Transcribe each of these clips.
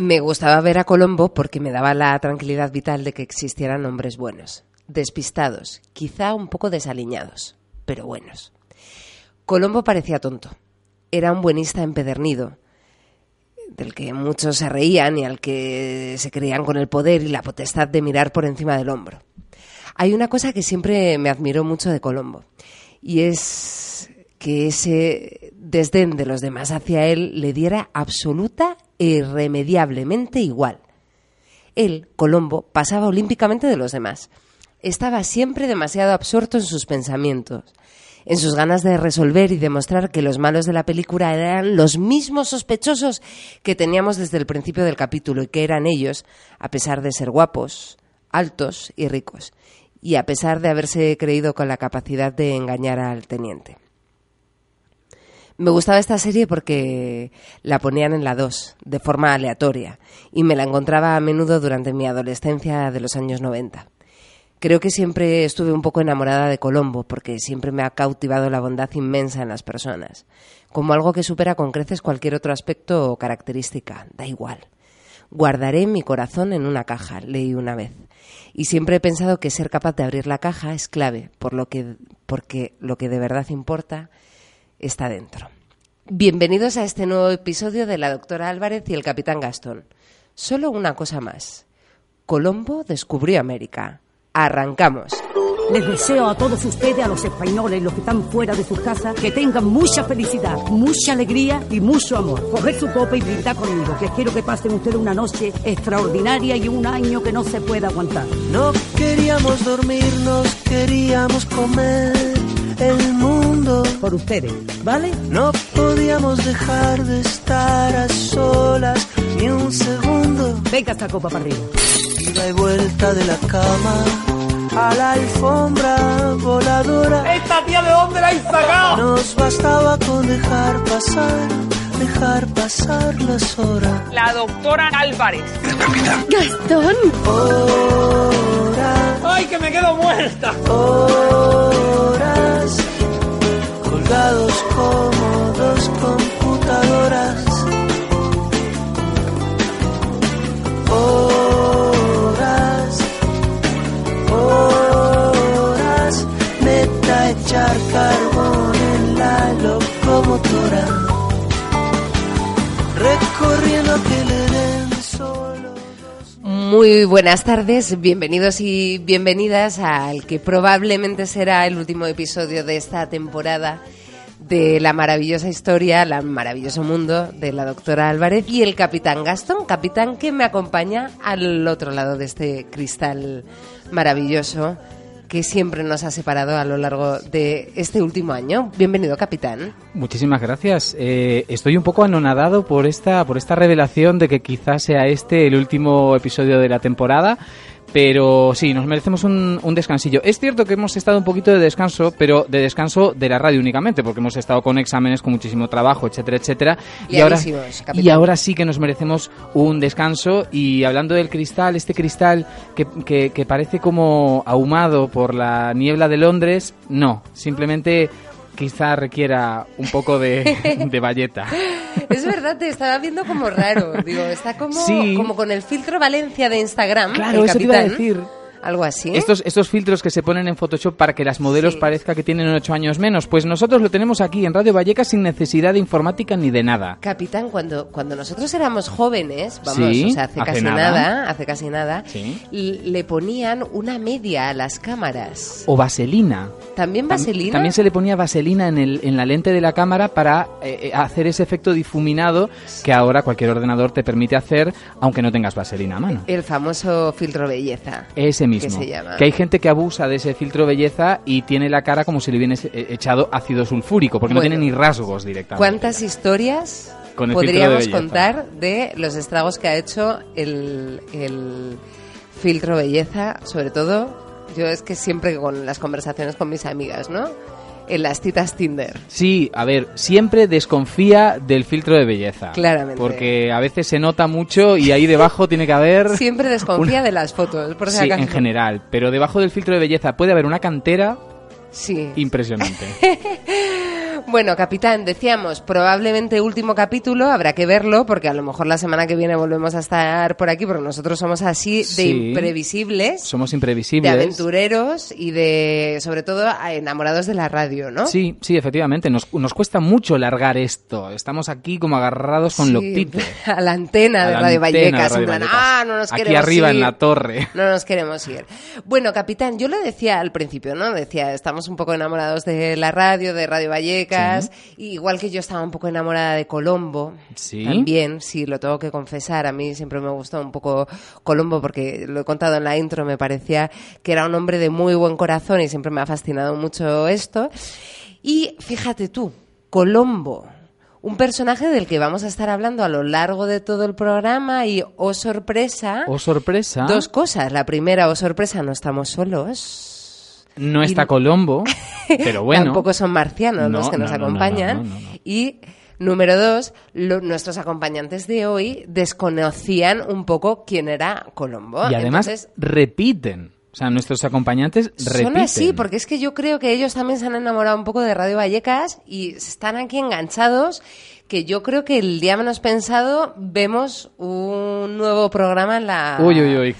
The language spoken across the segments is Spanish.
Me gustaba ver a Colombo porque me daba la tranquilidad vital de que existieran hombres buenos, despistados, quizá un poco desaliñados, pero buenos. Colombo parecía tonto. Era un buenista empedernido, del que muchos se reían y al que se creían con el poder y la potestad de mirar por encima del hombro. Hay una cosa que siempre me admiró mucho de Colombo, y es que ese desdén de los demás hacia él le diera absoluta irremediablemente igual. Él, Colombo, pasaba olímpicamente de los demás. Estaba siempre demasiado absorto en sus pensamientos, en sus ganas de resolver y demostrar que los malos de la película eran los mismos sospechosos que teníamos desde el principio del capítulo y que eran ellos, a pesar de ser guapos, altos y ricos, y a pesar de haberse creído con la capacidad de engañar al teniente. Me gustaba esta serie porque la ponían en la 2, de forma aleatoria, y me la encontraba a menudo durante mi adolescencia de los años 90. Creo que siempre estuve un poco enamorada de Colombo, porque siempre me ha cautivado la bondad inmensa en las personas, como algo que supera con creces cualquier otro aspecto o característica, da igual. Guardaré mi corazón en una caja, leí una vez. Y siempre he pensado que ser capaz de abrir la caja es clave, por lo que, porque lo que de verdad importa está dentro. Bienvenidos a este nuevo episodio de la doctora Álvarez y el capitán Gastón. Solo una cosa más. Colombo descubrió América. Arrancamos. Les deseo a todos ustedes, a los españoles, los que están fuera de sus casas, que tengan mucha felicidad, mucha alegría y mucho amor. Coger su copa y brindar conmigo, que quiero que pasen ustedes una noche extraordinaria y un año que no se pueda aguantar. No queríamos dormirnos, queríamos comer el mundo. Por ustedes, ¿vale? No podíamos dejar de estar a solas ni un segundo. Venga esta copa para arriba. Ida y vuelta de la cama a la alfombra voladora. ¿Esta tía de dónde la habéis sacado? Nos bastaba con dejar pasar, dejar pasar las horas. La doctora Álvarez. Gastón. Horas, ¡Ay, que me quedo muerta! horas, colgados como dos computadoras. Horas, horas, meta echar carbón en la locomotora. Recorriendo que le den solo. Muy buenas tardes, bienvenidos y bienvenidas al que probablemente será el último episodio de esta temporada de la maravillosa historia, el maravilloso mundo de la doctora Álvarez y el capitán Gastón, capitán que me acompaña al otro lado de este cristal maravilloso que siempre nos ha separado a lo largo de este último año. Bienvenido, capitán. Muchísimas gracias. Eh, estoy un poco anonadado por esta, por esta revelación de que quizás sea este el último episodio de la temporada. Pero sí, nos merecemos un, un descansillo. Es cierto que hemos estado un poquito de descanso, pero de descanso de la radio únicamente, porque hemos estado con exámenes, con muchísimo trabajo, etcétera, etcétera. Y ahora, Liadísimos, capitán. y ahora sí que nos merecemos un descanso. Y hablando del cristal, este cristal que, que, que parece como ahumado por la niebla de Londres, no, simplemente quizá requiera un poco de, de valleta. Es verdad, te estaba viendo como raro. Digo, está como, Sí. como con el filtro Valencia de Instagram. Claro, el eso te iba a decir. Algo así. Estos, estos filtros que se ponen en Photoshop para que las modelos Sí. parezca que tienen ocho años menos, pues nosotros lo tenemos aquí en Radio Vallecas sin necesidad de informática ni de nada. Capitán, cuando, cuando nosotros éramos jóvenes, vamos, Sí, o sea, hace, hace casi nada. nada. hace casi nada, Sí. le ponían una media a las cámaras. O vaselina. ¿También Tam- vaselina? También se le ponía vaselina en, el, en la lente de la cámara para eh, eh, hacer ese efecto difuminado que ahora cualquier ordenador te permite hacer, aunque no tengas vaselina a mano. El famoso filtro belleza. Ese mismo. se llama? Que hay gente que abusa de ese filtro belleza y tiene la cara como si le hubiese eh, echado ácido sulfúrico, porque Bueno. no tiene ni rasgos directamente. ¿Cuántas historias Con de podríamos contar de los estragos que ha hecho el, el filtro belleza? Sobre todo, yo es que siempre con las conversaciones con mis amigas, ¿no? En las citas Tinder. Sí, a ver, siempre desconfía del filtro de belleza. Claramente. Porque a veces se nota mucho y ahí debajo tiene que haber... Siempre desconfía una- de las fotos, por si Sí, acaso. en general. Pero debajo del filtro de belleza puede haber una cantera Sí. impresionante. Bueno, capitán, decíamos, probablemente último capítulo, habrá que verlo, porque a lo mejor la semana que viene volvemos a estar por aquí, porque nosotros somos así de Sí. imprevisibles, Somos de imprevisibles. aventureros y de, sobre todo, a- enamorados de la radio, ¿no? Sí, sí, efectivamente. Nos, nos cuesta mucho largar esto. Estamos aquí como agarrados con Sí. A la antena A de la Radio antena de Vallecas, Radio en plan, Vallecas. ah, no nos Aquí queremos arriba en ir. la torre. No nos queremos ir. Bueno, capitán, yo lo decía al principio, ¿no? Decía, estamos un poco enamorados de la radio, de Radio Vallecas, igual que yo estaba un poco enamorada de Colombo. Sí. También, sí, lo tengo que confesar. A mí siempre me gustó un poco Colombo porque lo he contado en la intro, me parecía que era un hombre de muy buen corazón y siempre me ha fascinado mucho esto. Y fíjate tú, Colombo, un personaje del que vamos a estar hablando a lo largo de todo el programa y, oh sorpresa, Oh, sorpresa. dos cosas. La primera, oh sorpresa, no estamos solos. No está Colombo, pero bueno. Tampoco son marcianos No, los que nos no, no, no, acompañan. no. Y número dos, lo- nuestros acompañantes de hoy desconocían un poco quién era Colombo. Y además Entonces, repiten. O sea, nuestros acompañantes repiten. son así, porque es que yo creo que ellos también se han enamorado un poco de Radio Vallecas y están aquí enganchados. Que yo creo que el día menos pensado vemos un nuevo programa en la. Uy, uy, uy.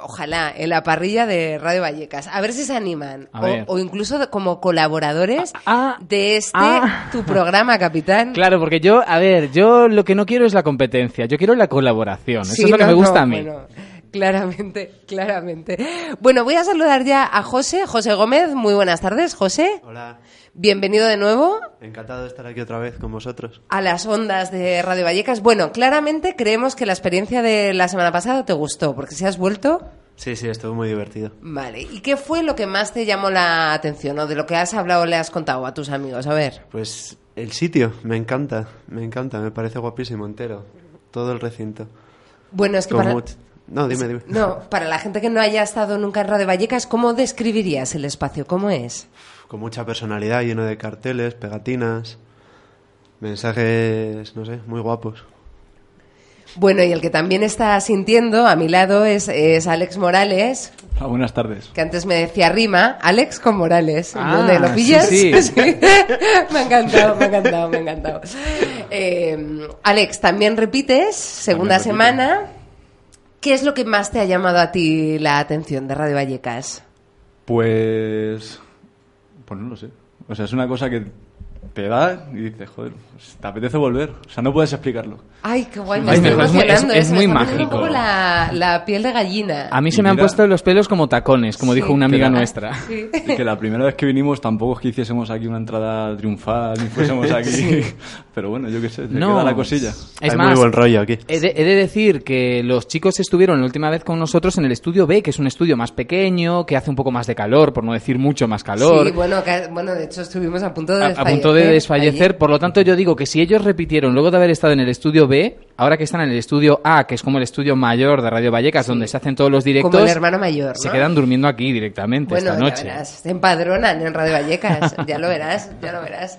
Ojalá, en la parrilla de Radio Vallecas. A ver si se animan. A O, ver. o incluso como colaboradores Ah, de este, ah. tu programa, capitán. Claro, porque yo, a ver, yo lo que no quiero es la competencia, yo quiero la colaboración. Eso es lo que me gusta no, a mí. bueno, claramente, claramente. Bueno, voy a saludar ya a José, José Gómez. Muy buenas tardes, José. Hola, Bienvenido de nuevo encantado de estar aquí otra vez con vosotros. a las ondas de Radio Vallecas. Bueno, claramente creemos que la experiencia de la semana pasada te gustó, porque si has vuelto, Sí, sí, estuvo muy divertido. vale. ¿Y qué fue lo que más te llamó la atención o de lo que has hablado o le has contado a tus amigos? A ver. Pues el sitio, me encanta, me encanta, me parece guapísimo entero, todo el recinto. Bueno, es que para... No, dime, dime. No, para la gente que no haya estado nunca en Radio Vallecas, ¿cómo describirías el espacio? ¿Cómo es? Con mucha personalidad, lleno de carteles, pegatinas, mensajes, no sé, muy guapos. Bueno, y el que también está sintiendo a mi lado es, es Alex Morales, Ah, buenas tardes. que antes me decía rima, Alex con Morales. Ah, ¿Dónde lo sí, pillas? sí. me ha encantado, me ha encantado, me ha encantado. Eh, Alex, también repites, segunda semana. ¿Qué es lo que más te ha llamado a ti la atención de Radio Vallecas? Pues. Pues no lo sé. O sea, es una cosa que te da y dices, joder, pues, te apetece volver. O sea, no puedes explicarlo. Ay, qué guay, me Ay, estoy me- es muy- es- eh, es me muy poniendo mágico. un poco la, la piel de gallina. A mí Y se me han mira- puesto los pelos como tacones, como Sí. dijo una amiga Pero- nuestra. Sí. Y que la primera vez que vinimos tampoco es que hiciésemos aquí una entrada triunfal ni fuésemos aquí. Pero bueno, yo qué sé, te No. queda la cosilla. Es Hay más, muy buen rollo aquí. He de, he de decir que los chicos estuvieron la última vez con nosotros en el estudio B, que es un estudio más pequeño, que hace un poco más de calor, por no decir mucho más calor. Sí, bueno, que- bueno, de hecho estuvimos a punto de a, a desfallecer. Punto de desfallecer. allí. Por lo tanto, yo digo que si ellos repitieron luego de haber estado en el estudio B, ahora que están en el estudio A, que es como el estudio mayor de Radio Vallecas, donde se hacen todos los directos, Como el hermano mayor, se quedan durmiendo aquí directamente Bueno, esta ya noche. verás, se empadronan en Radio Vallecas, ya lo verás, ya lo verás.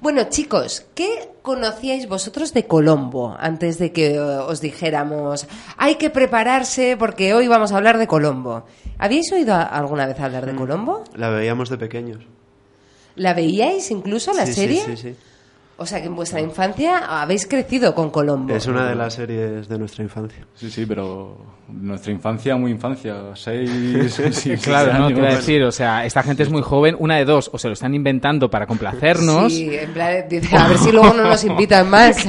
Bueno, chicos, ¿qué conocíais vosotros de Colombo antes de que eh, os dijéramos hay que prepararse porque hoy vamos a hablar de Colombo? ¿Habíais oído alguna vez hablar Mm. de Colombo? La veíamos de pequeños. ¿La veíais incluso la Sí, sí, serie? Sí, sí, O sea que en vuestra infancia habéis crecido con Colombo. Es una de las series de nuestra infancia. Sí, sí, pero nuestra infancia, muy infancia. Seis, sí, Claro, no, te iba a decir, o sea, esta gente es muy joven, una de dos, o se lo están inventando para complacernos, Sí, en plan, dice, a ver si luego no nos invitan más,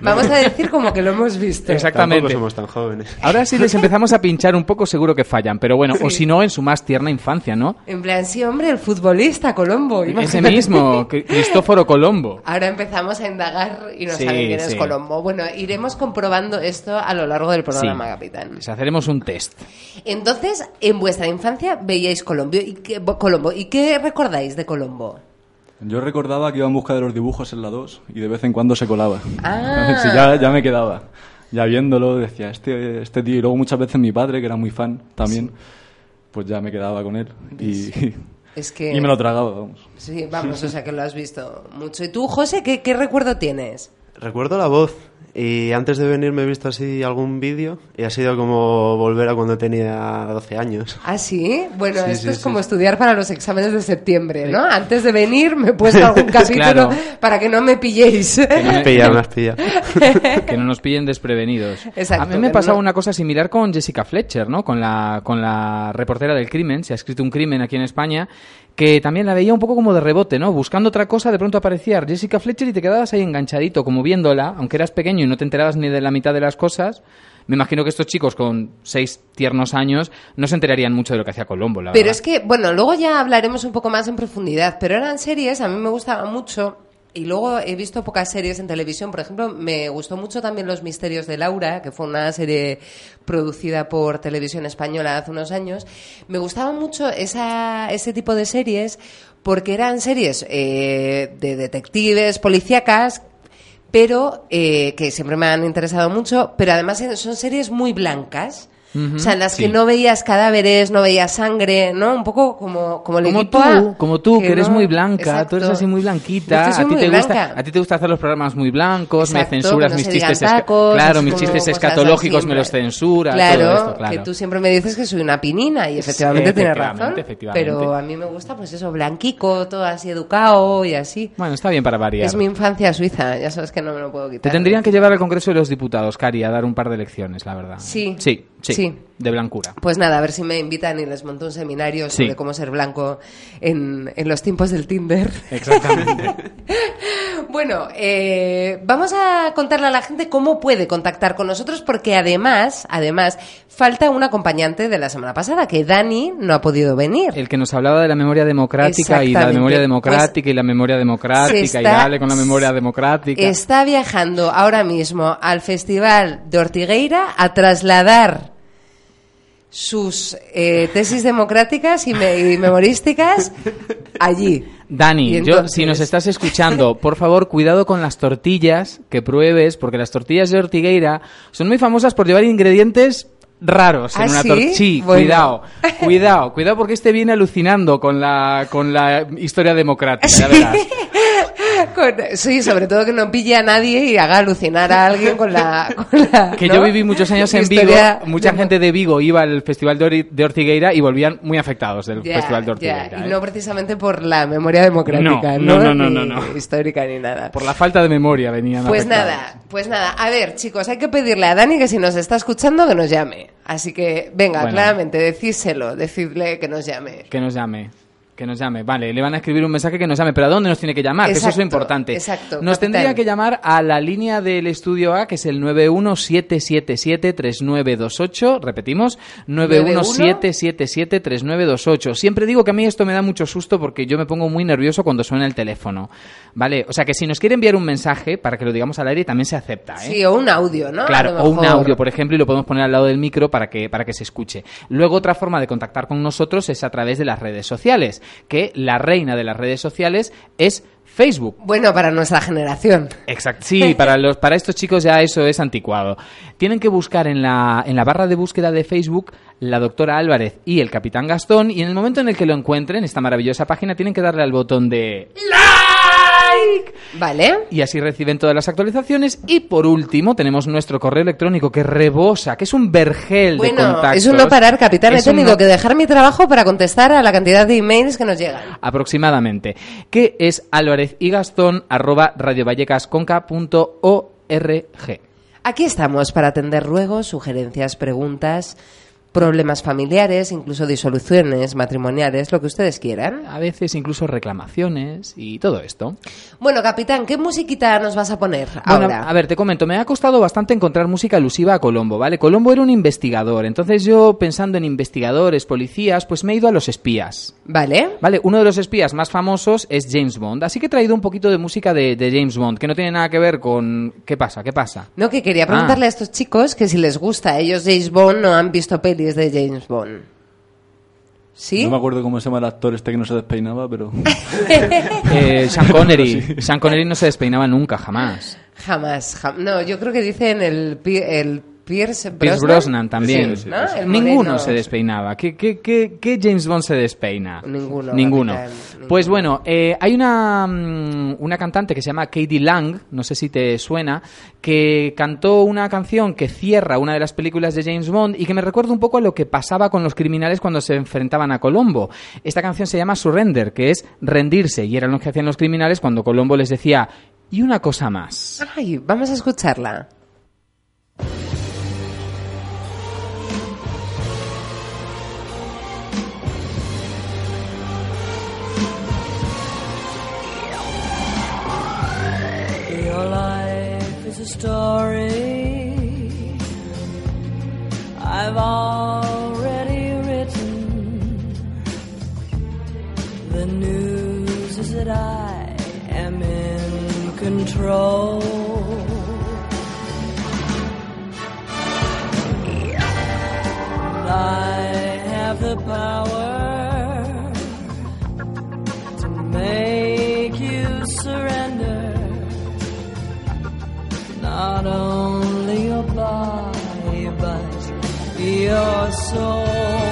Vamos a decir como que lo hemos visto. Exactamente. Tampoco somos tan jóvenes. Ahora sí les empezamos a pinchar un poco, seguro que fallan, pero bueno, o si no, en su más tierna infancia, ¿no? En plan, sí, hombre, el futbolista Colombo. Ese mismo, Cri- Cristóforo Colombo. Ahora empezamos a indagar y no Sí, saben quién es sí. Colombo. Bueno, iremos comprobando esto a lo largo del programa, Sí. capitán. Les haceremos un test. Entonces, en vuestra infancia veíais Colombo. ¿Y qué, Colombo. ¿Y qué recordáis de Colombo? Yo recordaba que iba en busca de los dibujos en la 2 y de vez en cuando se colaba. Ah. Sí, ya, ya me quedaba. Ya viéndolo, decía, este, este tío. Y luego muchas veces mi padre, que era muy fan también, pues ya me quedaba con él. Y, Es que... y me lo tragaba, vamos. Sí, vamos, o sea que lo has visto mucho. ¿Y tú, José, qué, qué recuerdo tienes? Recuerdo la voz, Y antes de venir me he visto así algún vídeo y ha sido como volver a cuando tenía 12 años. ¿Ah, sí? Bueno, Sí, esto sí, es sí. como estudiar para los exámenes de septiembre, ¿no? Antes de venir me he puesto algún capítulo Claro. para que no me pilléis. Me has pillado, me has pillado. que no nos pillen desprevenidos. Exacto, a mí me que pasaba no- una cosa similar con Jessica Fletcher, ¿no? Con la, con la reportera del crimen. Se ha escrito un crimen aquí en España que también la veía un poco como de rebote, ¿no? Buscando otra cosa, de pronto aparecía Jessica Fletcher y te quedabas ahí enganchadito, como viéndola, aunque eras pequeño y no te enterabas ni de la mitad de las cosas. Me imagino que estos chicos con seis tiernos años no se enterarían mucho de lo que hacía Colombo, la Pero verdad. es que, bueno, luego ya hablaremos un poco más en profundidad, pero eran series, a mí me gustaban mucho. Y luego he visto pocas series en televisión. Por ejemplo, me gustó mucho también Los Misterios de Laura, que fue una serie producida por Televisión Española hace unos años. Me gustaba mucho esa, ese tipo de series porque eran series eh, de detectives, policíacas, pero eh, que siempre me han interesado mucho, pero además son series muy blancas. O sea, en las que no veías cadáveres, no veías sangre, ¿no? Un poco como, como Como tú, A, como tú, que, eres no- muy blanca, tú eres Exacto. así muy blanquita, que a ti te gusta, blanca. a ti te gusta hacer los programas muy blancos, Exacto, me censuras que no mis chistes, tacos, claro, mis chistes escatológicos me los censuras, Claro, todo esto, claro. que tú siempre me dices que soy una pinina y efectivamente tienes razón. efectivamente. Pero a mí me gusta pues eso, blanquico, todo así educado y así. Bueno, está bien para variar. Es mi infancia suiza, ya sabes que no me lo puedo quitar. Te tendrían que llevar al Congreso de los Diputados, Cari, a dar un par de lecciones, la verdad. Sí. Sí, sí. De blancura. Pues nada, a ver si me invitan y les monto un seminario Sí. sobre cómo ser blanco en, en los tiempos del Tinder. Exactamente. Bueno, eh, vamos a contarle a la gente cómo puede contactar con nosotros porque además, además, falta un acompañante de la semana pasada, que Dani no ha podido venir. El que nos hablaba de la memoria democrática y la memoria Pues, democrática y la memoria democrática y dale con la memoria democrática. Está viajando ahora mismo al Festival de Ortigueira a trasladar sus eh, tesis democráticas y, me- y memorísticas allí. Dani, yo, si nos estás escuchando, por favor, cuidado con las tortillas que pruebes, porque las tortillas de Ortigueira son muy famosas por llevar ingredientes raros en ¿Ah, una sí? tortilla. Sí, Bueno. cuidado, cuidado, cuidado porque este viene alucinando con la, con la historia democrática, ya verás. Con- sí, sobre todo que no pille a nadie y haga alucinar a alguien con la... con la, Que ¿no? yo viví muchos años en Vigo, mucha de- gente de Vigo iba al Festival de, Ori- de Ortigueira y volvían muy afectados del Festival de Ortigueira. y ¿eh? no precisamente por la memoria democrática, No, ¿no? no, no, no, Ni no, no. histórica ni nada. Por la falta de memoria venían Pues afectados. nada, pues nada. A ver, chicos, hay que pedirle a Dani que si nos está escuchando que nos llame. Así que, venga, Bueno. claramente, decíselo, decidle que nos llame. Que nos llame. Que nos llame. Vale, le van a escribir un mensaje que nos llame. Pero ¿a dónde nos tiene que llamar? Que eso es lo importante. exacto, Nos capitán. tendría que llamar a la línea del estudio A, que es el 917773928. Repetimos, 917773928. Siempre digo que a mí esto me da mucho susto porque yo me pongo muy nervioso cuando suena el teléfono. ¿Vale? O sea que si nos quiere enviar un mensaje para que lo digamos al aire, también se acepta, ¿eh? Sí, o un audio, ¿no? Claro, o un audio, por ejemplo, y lo podemos poner al lado del micro para que, para que se escuche. Luego, otra forma de contactar con nosotros es a través de las redes sociales, que la reina de las redes sociales es Facebook. Bueno, para nuestra generación. Exacto. Sí, para los, para estos chicos ya eso es anticuado. Tienen que buscar en la, en la barra de búsqueda de Facebook la doctora Álvarez y el capitán Gastón, y en el momento en el que lo encuentren, esta maravillosa página, tienen que darle al botón de like ¿Vale? y así reciben todas las actualizaciones. Y por último, tenemos nuestro correo electrónico que rebosa, que es un vergel de Bueno, contactos. es un no parar, capitán. Es He tenido no- que dejar mi trabajo para contestar a la cantidad de emails que nos llegan. aproximadamente, que es Álvarez y Gastón arroba radiovallecasconca.org. Aquí estamos para atender ruegos, sugerencias, preguntas, problemas familiares, incluso disoluciones matrimoniales, lo que ustedes quieran. A veces incluso reclamaciones y todo esto. Bueno, capitán, ¿qué musiquita nos vas a poner Bueno, ahora? a ver, te comento, me ha costado bastante encontrar música alusiva a Colombo, ¿vale? Colombo era un investigador, entonces yo pensando en investigadores, policías, pues me he ido a los espías. ¿Vale? Vale, uno de los espías más famosos es James Bond, así que he traído un poquito de música de, de James Bond, que no tiene nada que ver con... ¿Qué pasa? ¿Qué pasa? No, que quería preguntarle a estos chicos que si les gusta a ellos James Bond no han visto pelis de James Bond. ¿Sí? No me acuerdo cómo se llama el actor este que no se despeinaba, pero... Eh, Sean Connery. Sean Connery no se despeinaba nunca, jamás. Jamás, jam- No, yo creo que dicen el, el Pierce Brosnan, Pierce Brosnan también. Sí, ¿no? El Ninguno se despeinaba. ¿Qué, qué, qué, qué James Bond se despeina? Ninguno, Ninguno. capitán, Pues bueno, eh, hay una, mm, una cantante que se llama Katie Lang, no sé si te suena, que cantó una canción que cierra una de las películas de James Bond y que me recuerda un poco a lo que pasaba con los criminales cuando se enfrentaban a Colombo. Esta canción se llama Surrender, que es rendirse, y eran lo que hacían los criminales cuando Colombo les decía, y una cosa más. Ay, vamos a escucharla. Story I've already written. The news is that I am in control. I have the power not only your body but your soul.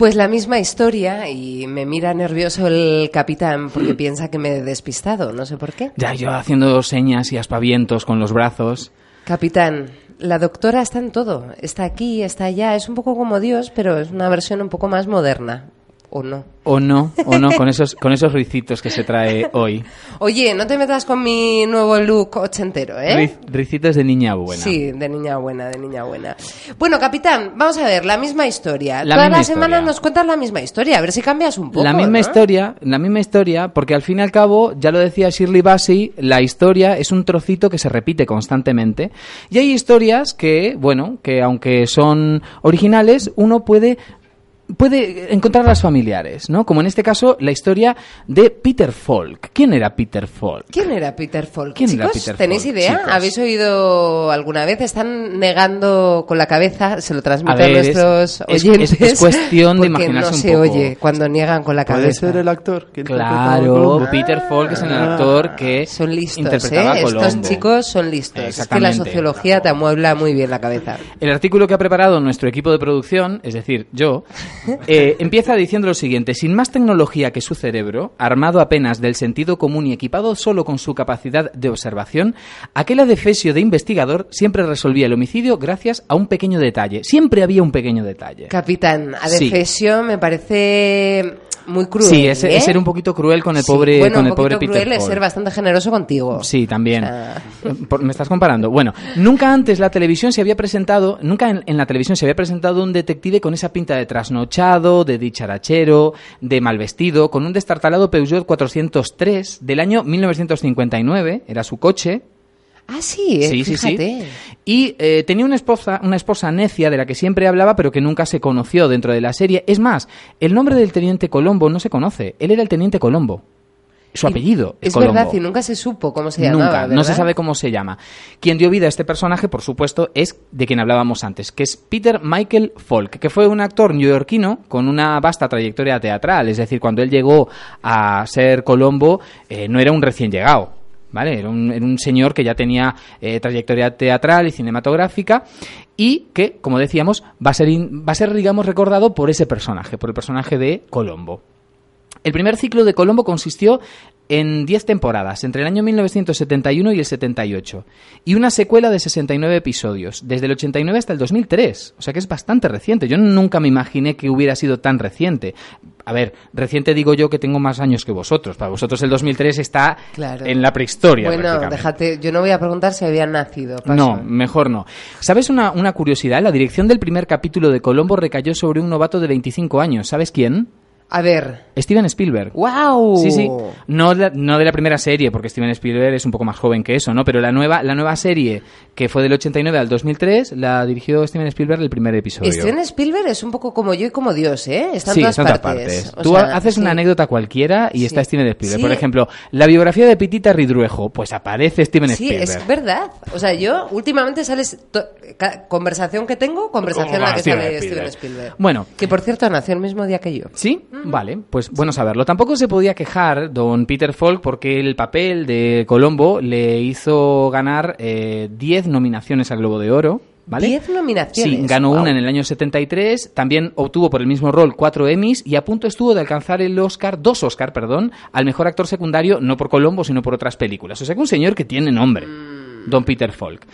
Pues la misma historia y me mira nervioso el capitán porque piensa que me he despistado, no sé por qué. Ya yo haciendo señas y aspavientos con los brazos. Capitán, la doctora está en todo, está aquí, está allá, es un poco como Dios, pero es una versión un poco más moderna, ¿o no? O no, o no, con esos, con esos ricitos que se trae hoy. Oye, no te metas con mi nuevo look ochentero, ¿eh? Riz- ricitos de niña buena. Sí, de niña buena, de niña buena. Bueno, capitán, vamos a ver, la misma historia. La Todas misma las semanas nos cuentas la misma historia, a ver si cambias un poco. la misma ¿no? historia, la misma historia, porque al fin y al cabo, ya lo decía Shirley Bassey, la historia es un trocito que se repite constantemente. Y hay historias que, bueno, que aunque son originales, uno puede puede encontrarlas familiares, ¿no? Como en este caso la historia de Peter Falk. ¿Quién era Peter Falk? ¿Quién era Peter Falk? ¿Quién Chicos, era Peter ¿tenéis Falk? idea? Chicos. ¿Habéis oído alguna vez? Están negando con la cabeza, se lo transmito a, ver, es- nuestros es- oyentes. es- es cuestión de imaginarse no un se poco. oye cuando niegan con la ¿Puede cabeza. ser el actor? que Claro? Peter Falk es el Ah. actor que Son listos, interpretaba ¿eh? a Colombo. Estos chicos son listos. Es que la sociología te amuebla muy bien la cabeza. El artículo que ha preparado nuestro equipo de producción, es decir, yo, Eh, empieza diciendo lo siguiente, sin más tecnología que su cerebro, armado apenas del sentido común y equipado solo con su capacidad de observación, aquel adefesio de investigador siempre resolvía el homicidio gracias a un pequeño detalle. Siempre había un pequeño detalle. Capitán, Sí. Adefesio me parece muy cruel. Sí, es, ¿eh? es ser un poquito cruel con el Sí, pobre, bueno, con el pobre Peter cruel es ser bastante generoso contigo. Sí, también. O sea- por- ¿Me estás comparando? Bueno, nunca antes la televisión se había presentado, nunca en, en la televisión se había presentado un detective con esa pinta de trasnochado, de dicharachero, de mal vestido, con un destartalado Peugeot 403 del año 1959, era su coche, Ah, sí, eh, Sí, sí, sí. fíjate. Y eh, tenía una esposa, una esposa necia de la que siempre hablaba, pero que nunca se conoció dentro de la serie. Es más, el nombre del teniente Colombo no se conoce. Él era el teniente Colombo. Su apellido es, Es Colombo. verdad, y nunca se supo cómo se llamaba. Nunca, no se sabe cómo se llama. Quien dio vida a este personaje, por supuesto, es de quien hablábamos antes, que es Peter Michael Falk, que fue un actor neoyorquino con una vasta trayectoria teatral. Es decir, cuando él llegó a ser Colombo, eh, no era un recién llegado. Era un, señor que ya tenía eh, trayectoria teatral y cinematográfica y que, como decíamos, va a ser, va a ser, digamos, recordado por ese personaje, por el personaje de Colombo. El primer ciclo de Colombo consistió en 10 temporadas, entre el año 1971 y el 78, y una secuela de 69 episodios, desde el 89 hasta el 2003, o sea que es bastante reciente. Yo nunca me imaginé que hubiera sido tan reciente. A ver, reciente digo yo que tengo más años que vosotros. Para vosotros el 2003 está Claro. en la prehistoria. Bueno, déjate, yo no voy a preguntar si habían nacido. paso. No, mejor no. ¿Sabes una, una curiosidad? La dirección del primer capítulo de Colombo recayó sobre un novato de 25 años. ¿Sabes quién? A ver. Steven Spielberg. ¡Wow! Sí, sí. No, de- no de la primera serie, porque Steven Spielberg es un poco más joven que eso, ¿no? Pero la nueva, la nueva serie, que fue del 89 al 2003, la dirigió Steven Spielberg el primer episodio. Steven Spielberg es un poco como yo y como Dios, ¿eh? Está en sí, todas todas partes. partes. Tú sea, haces una sí. anécdota cualquiera y Sí. está Steven Spielberg. Sí. Por ejemplo, la biografía de Pitita Ridruejo, pues aparece Steven Sí, Spielberg. es verdad. O sea, yo últimamente sales conversación que tengo, conversación en la que Steven sale Spielberg. Steven Spielberg. Bueno. Que por cierto nació el mismo día que yo. ¿Sí? Vale, pues bueno saberlo. Tampoco se podía quejar don Peter Falk porque el papel de Colombo le hizo ganar eh, 10 nominaciones al Globo de Oro. ¿Vale? 10 nominaciones. Sí, ganó Wow. una en el año 73, también obtuvo por el mismo rol cuatro Emmys y a punto estuvo de alcanzar el Oscar, dos Oscar, perdón, al mejor actor secundario, no por Colombo, sino por otras películas. O sea que un señor que tiene nombre, don Peter Falk.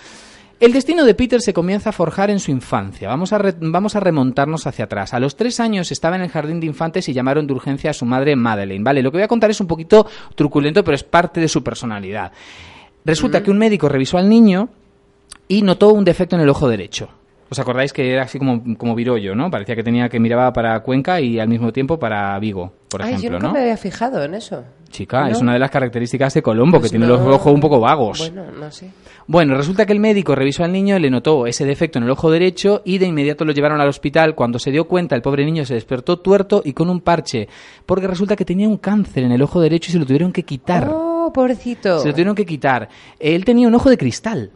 El destino de Peter se comienza a forjar en su infancia. Vamos a, re- vamos a remontarnos hacia atrás. A los tres años estaba en el jardín de infantes y llamaron de urgencia a su madre Madeleine. Vale, lo que voy a contar es un poquito truculento, pero es parte de su personalidad. Resulta que un médico revisó al niño y notó un defecto en el ojo derecho. ¿Os acordáis que era así como, como virollo, no? Parecía que tenía que miraba para Cuenca y al mismo tiempo para Vigo, por Ay, yo ejemplo, nunca ¿no? me había fijado en eso. Chica, No. es una de las características de Colombo, Pues que tiene no. los ojos un poco vagos. Bueno, no sé. Bueno, resulta que el médico revisó al niño, le notó ese defecto en el ojo derecho y de inmediato lo llevaron al hospital. Cuando se dio cuenta, el pobre niño se despertó tuerto y con un parche, porque resulta que tenía un cáncer en el ojo derecho y se lo tuvieron que quitar. Oh, pobrecito. Se lo tuvieron que quitar. Él tenía un ojo de cristal.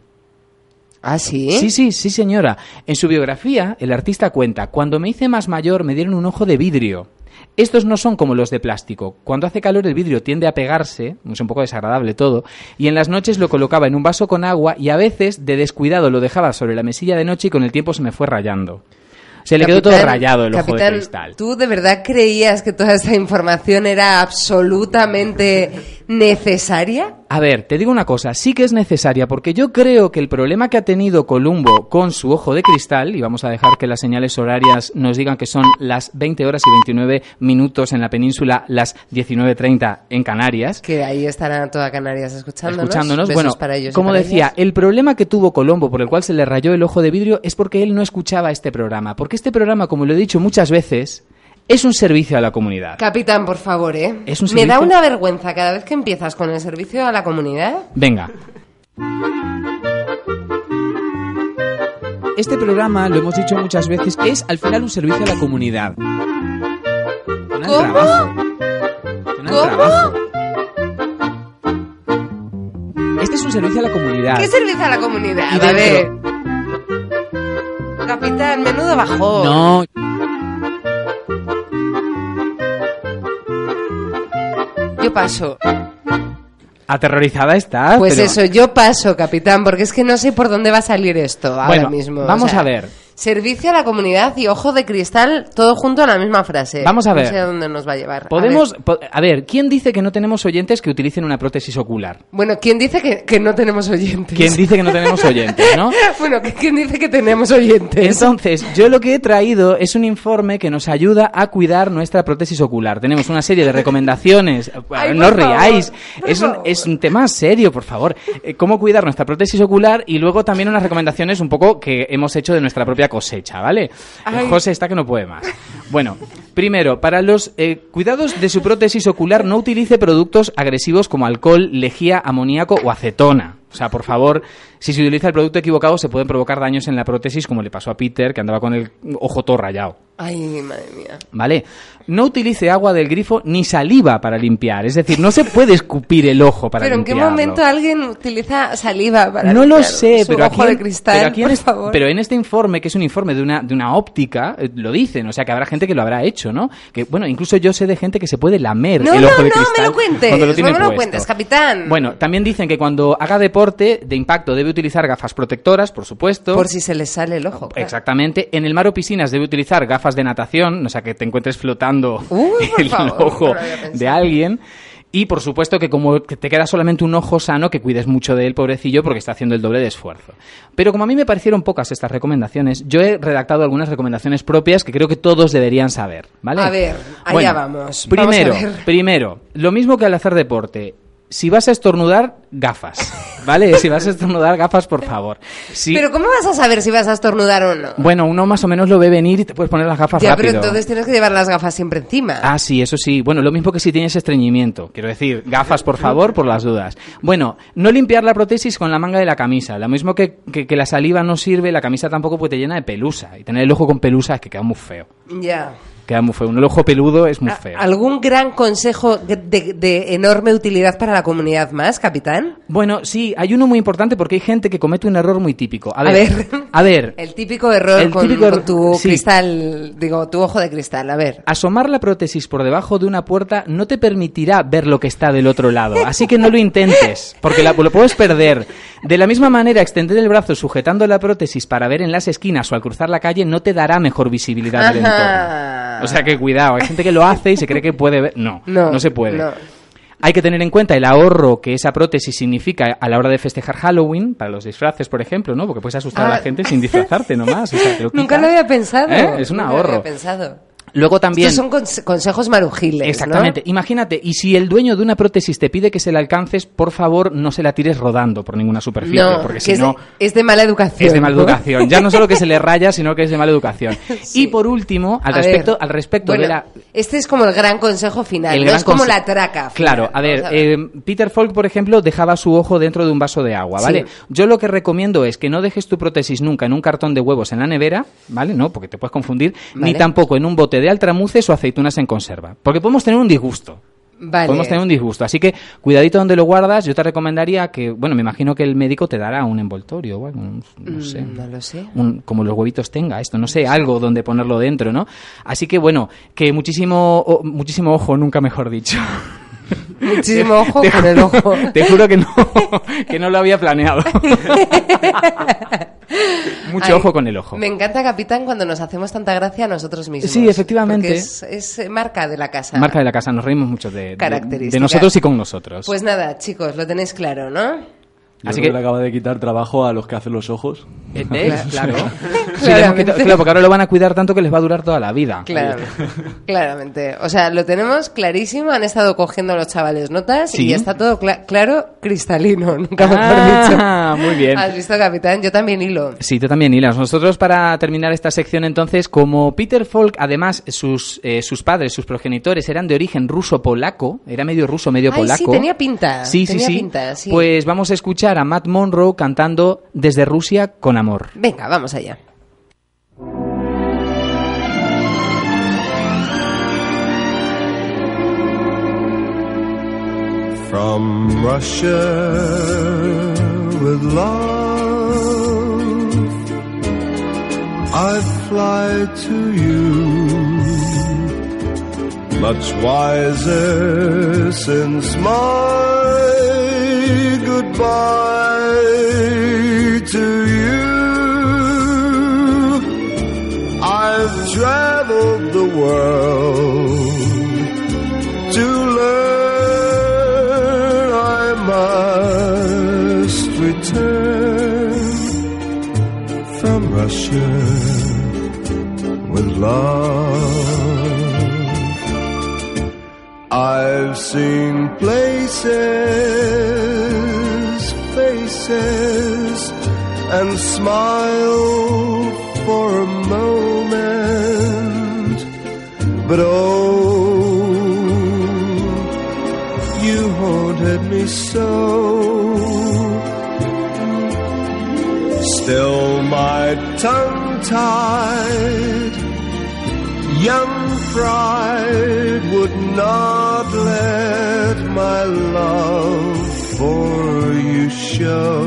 ¿Ah, sí? Sí, sí, sí, señora. En su biografía, el artista cuenta, cuando me hice más mayor me dieron un ojo de vidrio. Estos no son como los de plástico. Cuando hace calor el vidrio tiende a pegarse, es un poco desagradable todo, y en las noches lo colocaba en un vaso con agua y a veces de descuidado lo dejaba sobre la mesilla de noche y con el tiempo se me fue rayando. Se le quedó todo rayado el ojo de cristal. ¿Tú de verdad creías que toda esta información era absolutamente necesaria? A ver, te digo una cosa, sí que es necesaria, porque yo creo que el problema que ha tenido Columbo con su ojo de cristal, y vamos a dejar que las señales horarias nos digan que son las 20 horas y 29 minutos en la península, las 19.30 en Canarias, Que ahí estarán todas Canarias escuchándonos. escuchándonos. Besos Bueno, para ellos como decía, ellas. el problema que tuvo Colombo por el cual se le rayó el ojo de vidrio es porque él no escuchaba este programa. Porque este programa, como lo he dicho muchas veces, es un servicio a la comunidad. Capitán, por favor, ¿eh? Es un Me da servicio- una vergüenza cada vez que empiezas con el servicio a la comunidad. Venga. Este programa, lo hemos dicho muchas veces, es al final un servicio a la comunidad. ¿Cómo? trabajo. ¿Cómo? trabajo. Este es un servicio a la comunidad. ¿Qué servicio a la comunidad? Y a ver. dentro- Capitán, menudo bajón. No, Yo paso. aterrorizada estás. Pues pero- eso, yo paso, capitán, porque es que no sé por dónde va a salir esto ahora Bueno, mismo. o vamos sea, a ver. Servicio a la comunidad y ojo de cristal, todo junto a la misma frase. Vamos a ver. No sé a dónde nos va a llevar. A Podemos, ver. po- a ver, ¿quién dice que no tenemos oyentes que utilicen una prótesis ocular? Bueno, ¿quién dice que, que no tenemos oyentes? ¿Quién dice que no tenemos oyentes, no? bueno, ¿quién dice que tenemos oyentes? Entonces, yo lo que he traído es un informe que nos ayuda a cuidar nuestra prótesis ocular. Tenemos una serie de recomendaciones. Ay, no riáis. favor, Es un, es un tema serio, por favor. Eh, cómo cuidar nuestra prótesis ocular y luego también unas recomendaciones un poco que hemos hecho de nuestra propia cosecha, ¿vale? Ay. José está que no puede más. Bueno, primero, para los eh, cuidados de su prótesis ocular, no utilice productos agresivos como alcohol, lejía, amoníaco o acetona. O sea, por favor, si se utiliza el producto equivocado se pueden provocar daños en la prótesis, como le pasó a Peter, que andaba con el ojo todo rayado. Ay, madre mía. ¿Vale? No utilice agua del grifo ni saliva para limpiar. Es decir, no se puede escupir el ojo para Pero ¿en qué limpiarlo. momento alguien utiliza saliva para No lo limpiar sé, su pero ojo aquí, de en, cristal, pero, aquí en por este, favor? pero en este informe, que es un informe de una, de una óptica, eh, lo dicen, o sea que habrá gente que lo habrá hecho, ¿no? Que bueno, incluso yo sé de gente que se puede lamer No, el no, ojo de no, cristal me lo cuentes, lo no me lo puesto. cuentes, capitán. Bueno, también dicen que cuando haga deporte de impacto debe utilizar gafas protectoras, por supuesto. Por si se les sale el ojo. claro. Exactamente. En el mar o piscinas debe utilizar gafas de natación, o sea, que te encuentres flotando Uy, el favor, ojo de alguien. Y por supuesto que como te queda solamente un ojo sano, que cuides mucho de él, pobrecillo, porque está haciendo el doble de esfuerzo. Pero como a mí me parecieron pocas estas recomendaciones, yo he redactado algunas recomendaciones propias que creo que todos deberían saber, ¿vale? A ver, allá Bueno, vamos. Primero, Vamos a ver. primero, lo mismo que al hacer deporte. Si vas a estornudar, gafas, ¿vale? Si vas a estornudar, gafas, por favor. Si- Pero ¿cómo vas a saber si vas a estornudar o no? bueno, uno más o menos lo ve venir y te puedes poner las gafas ya, rápido. pero entonces tienes que llevar las gafas siempre encima. Ah, sí, eso sí. Bueno, lo mismo que si tienes estreñimiento. Quiero decir, gafas, por favor, por las dudas. Bueno, no limpiar la prótesis con la manga de la camisa. Lo mismo que, que, que la saliva no sirve, la camisa tampoco puede te llena de pelusa. Y tener el ojo con pelusa es que queda muy feo. Ya. Queda muy feo. Un ojo peludo es muy A- feo. ¿Algún gran consejo de, de- de enorme utilidad para la comunidad más, capitán? Bueno, sí, hay uno muy importante porque hay gente que comete un error muy típico. A A ver, a ver, El típico error El con, típico error- con tu sí. cristal, digo, tu ojo de cristal. A ver. Asomar la prótesis por debajo de una puerta no te permitirá ver lo que está del otro lado, así que no lo intentes, porque la- lo puedes perder. De la misma manera, extender el brazo sujetando la prótesis para ver en las esquinas o al cruzar la calle no te dará mejor visibilidad del entorno. O sea que cuidado, hay gente que lo hace y se cree que puede ver. No, no, No, se puede. no. Hay que tener en cuenta el ahorro que esa prótesis significa a la hora de festejar Halloween, para los disfraces, por ejemplo, ¿no? Porque puedes asustar a la Ah. gente sin disfrazarte nomás. o sea, lo Nunca lo había pensado. ¿Eh? Es un Nunca lo ahorro. había pensado. Luego también... Estos son conse- consejos marujiles, ¿no? Exactamente. Imagínate, y si el dueño de una prótesis te pide que se la alcances, por favor, no se la tires rodando por ninguna superficie, No, porque que si es, no... de, es de mala educación. Es de mala educación. Ya no solo que se le raya, sino que es de mala educación. Sí. Y por último, al A respecto, ver, al respecto bueno, de la... Este es como el gran consejo final. el ¿no? gran es como la traca. final, Claro, a ver, eh, Peter Falk, por ejemplo, dejaba su ojo dentro de un vaso de agua, ¿vale? Sí. Yo lo que recomiendo es que no dejes tu prótesis nunca en un cartón de huevos en la nevera, ¿vale? No, porque te puedes confundir, ni tampoco en un bote de altramuces o aceitunas en conserva, porque podemos tener un disgusto. Vale. Podemos tener un disgusto. Así que cuidadito donde lo guardas. Yo te recomendaría que, bueno, me imagino que el médico te dará un envoltorio o algo, un- no sé. Mm, No lo sé. Un- como los huevitos tenga esto, no sé, algo donde ponerlo dentro, ¿no? Así que bueno, que muchísimo, muchísimo ojo, nunca mejor dicho. Muchísimo ojo Te con el ojo. Te juro que no, que no lo había planeado. Mucho Ay, ojo con el ojo. Me encanta, capitán, cuando nos hacemos tanta gracia a nosotros mismos. Sí, efectivamente. Es, es, eh, marca de la casa. Marca de la casa, nos reímos mucho de, de, de nosotros y con nosotros. Pues nada, chicos, lo tenéis claro, ¿no? Yo Así creo que- le acaba de quitar trabajo a los que hacen los ojos. Eh, ¿ves? Claro. Sí, claro, porque ahora lo van a cuidar tanto que les va a durar toda la vida. Claro, claramente. O sea, lo tenemos clarísimo. Han estado cogiendo los chavales notas Sí. y está todo cla- claro, cristalino. Nunca mejor dicho. Ah, muy bien. ¿Has visto, capitán? Yo también hilo. Sí, tú también, Hilas. Nosotros, para terminar esta sección, entonces, como Peter Falk, además, sus, eh, sus padres, sus progenitores eran de origen ruso-polaco, era medio ruso, medio Ay, polaco. sí, tenía pinta, Sí, sí, tenía sí. pinta, sí. Pues vamos a escuchar a Matt Monroe cantando Desde Rusia con amor. Venga, vamos allá. From Russia with love, I fly to you. Much wiser since my goodbye to you I've traveled the world to learn I must return from Russia with love. I've seen places, faces, and smile for a moment, but oh, you haunted me so. Still, my tongue tied, young pride would not let my love show.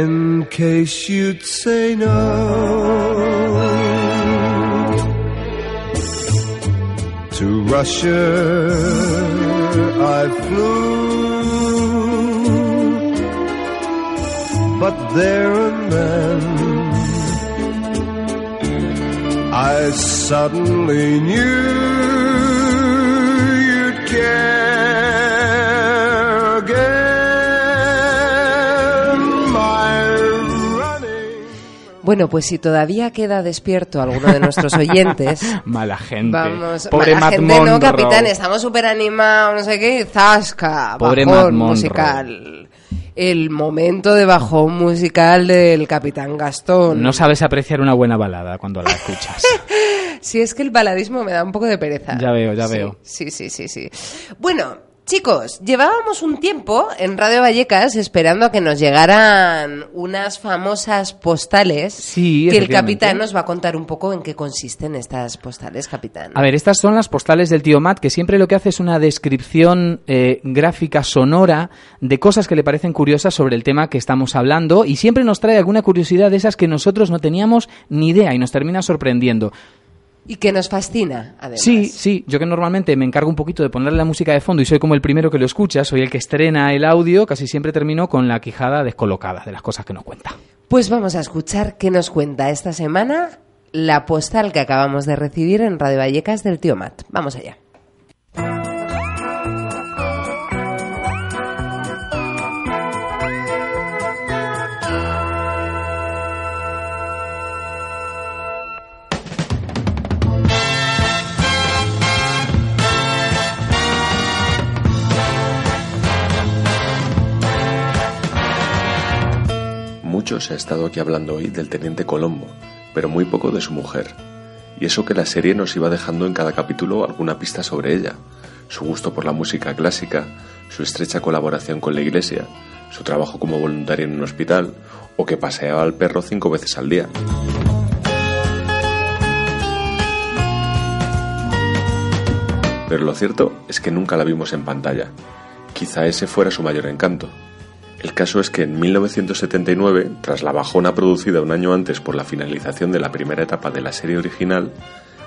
In case you'd say no. To Russia I flew, but there and then I suddenly knew you'd care Bueno, pues si todavía queda despierto alguno de nuestros oyentes, Mala gente. vamos, Pobre mala Matt gente, no, Monroe. capitán, estamos súper animados, no sé qué, zasca, Pobre bajón musical. El momento de bajón musical del capitán Gastón. No sabes apreciar una buena balada cuando la escuchas. Si es que el baladismo me da un poco de pereza. Ya veo, ya Sí, veo. Sí, sí, sí, sí. Bueno, chicos, llevábamos un tiempo en Radio Vallecas esperando a que nos llegaran unas famosas postales Sí, que el capitán nos va a contar un poco en qué consisten estas postales, capitán. A ver, estas son las postales del tío Matt, que siempre lo que hace es una descripción eh, gráfica sonora de cosas que le parecen curiosas sobre el tema que estamos hablando y siempre nos trae alguna curiosidad de esas que nosotros no teníamos ni idea y nos termina sorprendiendo. Y que nos fascina, además. Sí, sí, yo que normalmente me encargo un poquito de ponerle la música de fondo y soy como el primero que lo escucha, soy el que estrena el audio, casi siempre termino con la quijada descolocada de las cosas que nos cuenta. Pues vamos a escuchar qué nos cuenta esta semana la postal que acabamos de recibir en Radio Vallecas del tío Matt. Vamos allá. Se ha estado aquí hablando hoy del teniente Colombo, pero muy poco de su mujer. Y eso que la serie nos iba dejando en cada capítulo alguna pista sobre ella, su gusto por la música clásica, su estrecha colaboración con la iglesia, su trabajo como voluntaria en un hospital o que paseaba al perro cinco veces al día. Pero lo cierto es que nunca la vimos en pantalla. Quizá ese fuera su mayor encanto. El caso es que en 1979, tras la bajona producida un año antes por la finalización de la primera etapa de la serie original,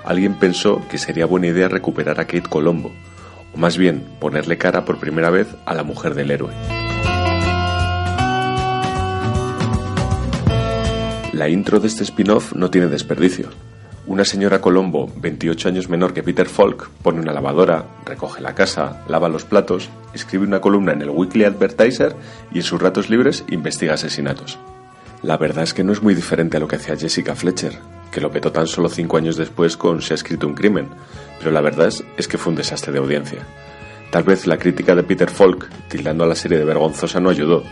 alguien pensó que sería buena idea recuperar a Kate Colombo, o más bien ponerle cara por primera vez a la mujer del héroe. La intro de este spin-off no tiene desperdicio. Una señora Colombo, 28 años menor que Peter Falk, pone una lavadora, recoge la casa, lava los platos, escribe una columna en el Weekly Advertiser y en sus ratos libres investiga asesinatos. La verdad es que no es muy diferente a lo que hacía Jessica Fletcher, que lo petó tan solo cinco años después con Se ha escrito un crimen, pero la verdad es, que fue un desastre de audiencia. Tal vez la crítica de Peter Falk, tildando a la serie de vergonzosa, no ayudó,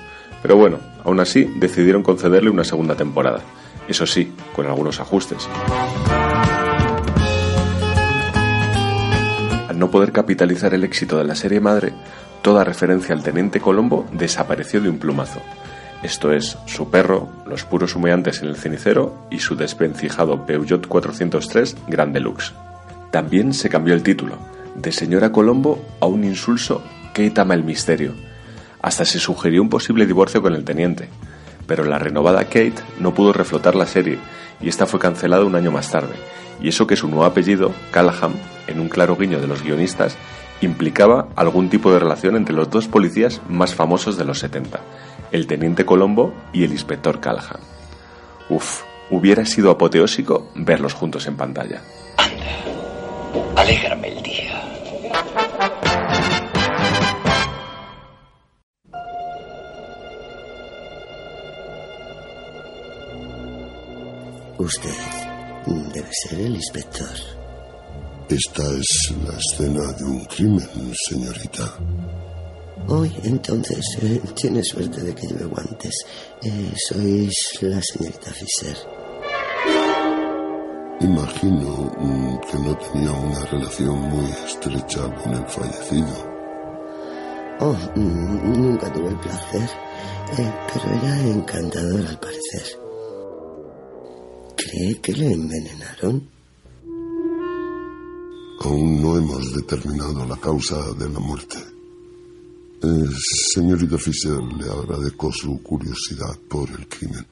pero bueno, aún así decidieron concederle una segunda temporada, eso sí, con algunos ajustes. Al no poder capitalizar el éxito de la serie madre, toda referencia al teniente Colombo desapareció de un plumazo. Esto es, su perro, los puros humeantes en el cenicero y su desvencijado Peugeot 403 Grand Deluxe. También se cambió el título, de Señora Colombo a un insulso Kate ama el misterio. Hasta se sugirió un posible divorcio con el teniente, pero la renovada Kate no pudo reflotar la serie y esta fue cancelada un año más tarde. Y eso que su nuevo apellido, Callahan, en un claro guiño de los guionistas, implicaba algún tipo de relación entre los dos policías más famosos de los 70, el teniente Colombo y el inspector Callahan. Uf, hubiera sido apoteósico verlos juntos en pantalla. Alégrame el día. Usted debe ser el inspector. Esta es la escena de un crimen, señorita. Hoy, entonces, eh, tiene suerte de que lleve guantes. Eh, sois la señorita Fisher. Imagino mm, que no tenía una relación muy estrecha con el fallecido. Oh, mm, nunca tuve el placer, eh, pero era encantador al parecer. ¿Cree que le envenenaron? Aún no hemos determinado la causa de la muerte. Eh, señorita Fisher, le agradezco su curiosidad por el crimen.